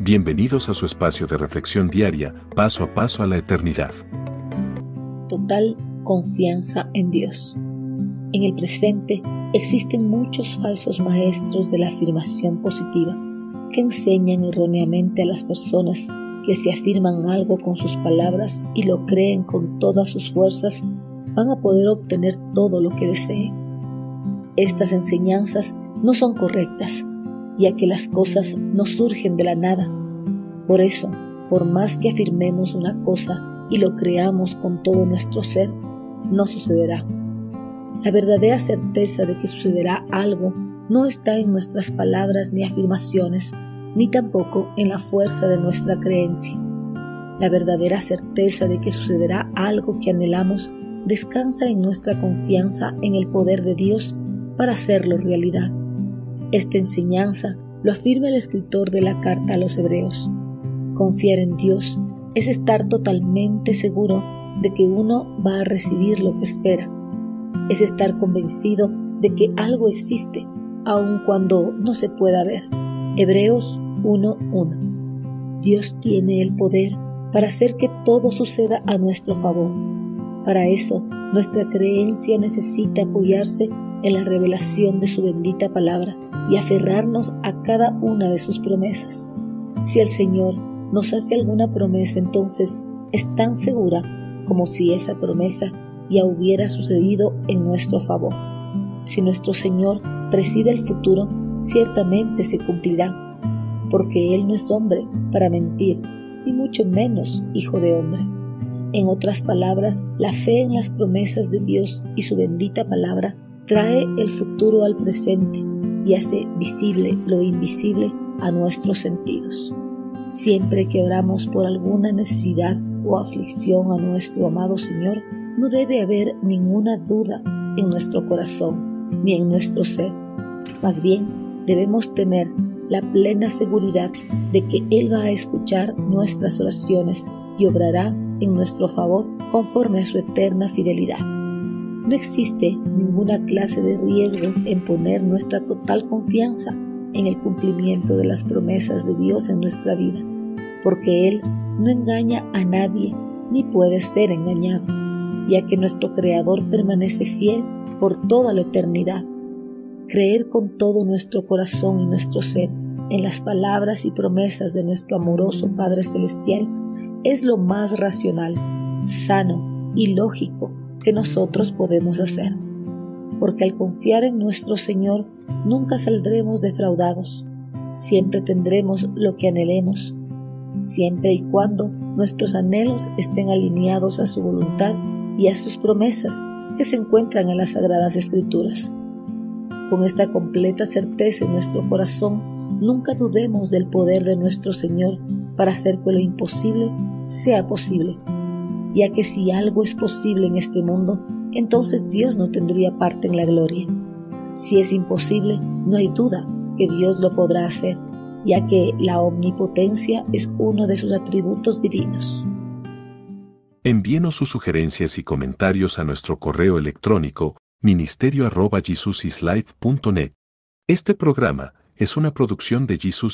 Bienvenidos a su espacio de reflexión diaria, paso a paso a la eternidad. Total confianza en Dios. En el presente existen muchos falsos maestros de la afirmación positiva que enseñan erróneamente a las personas que si afirman algo con sus palabras y lo creen con todas sus fuerzas, van a poder obtener todo lo que deseen. Estas enseñanzas no son correctas ya que las cosas no surgen de la nada. Por eso, por más que afirmemos una cosa y lo creamos con todo nuestro ser, no sucederá. La verdadera certeza de que sucederá algo no está en nuestras palabras ni afirmaciones, ni tampoco en la fuerza de nuestra creencia. La verdadera certeza de que sucederá algo que anhelamos descansa en nuestra confianza en el poder de Dios para hacerlo realidad. Esta enseñanza lo afirma el escritor de la carta a los hebreos. Confiar en Dios es estar totalmente seguro de que uno va a recibir lo que espera. Es estar convencido de que algo existe, aun cuando no se pueda ver. Hebreos 1.1. Dios tiene el poder para hacer que todo suceda a nuestro favor. Para eso, nuestra creencia necesita apoyarse en la revelación de su bendita palabra y aferrarnos a cada una de sus promesas. Si el Señor nos hace alguna promesa, entonces es tan segura como si esa promesa ya hubiera sucedido en nuestro favor. Si nuestro Señor preside el futuro, ciertamente se cumplirá, porque Él no es hombre para mentir, ni mucho menos hijo de hombre. En otras palabras, la fe en las promesas de Dios y su bendita palabra trae el futuro al presente y hace visible lo invisible a nuestros sentidos. Siempre que oramos por alguna necesidad o aflicción a nuestro amado Señor, no debe haber ninguna duda en nuestro corazón ni en nuestro ser. Más bien, debemos tener la plena seguridad de que Él va a escuchar nuestras oraciones y obrará en nuestro favor conforme a su eterna fidelidad. No existe ninguna clase de riesgo en poner nuestra total confianza en el cumplimiento de las promesas de Dios en nuestra vida, porque Él no engaña a nadie ni puede ser engañado, ya que nuestro Creador permanece fiel por toda la eternidad. Creer con todo nuestro corazón y nuestro ser en las palabras y promesas de nuestro amoroso Padre Celestial es lo más racional, sano y lógico que nosotros podemos hacer. Porque al confiar en nuestro Señor nunca saldremos defraudados, siempre tendremos lo que anhelemos, siempre y cuando nuestros anhelos estén alineados a su voluntad y a sus promesas que se encuentran en las Sagradas Escrituras. Con esta completa certeza en nuestro corazón, nunca dudemos del poder de nuestro Señor para hacer que lo imposible sea posible ya que si algo es posible en este mundo, entonces Dios no tendría parte en la gloria. Si es imposible, no hay duda que Dios lo podrá hacer, ya que la omnipotencia es uno de sus atributos divinos. Envíenos sus sugerencias y comentarios a nuestro correo electrónico ministerio.jesusislife.net. Este programa es una producción de Jesus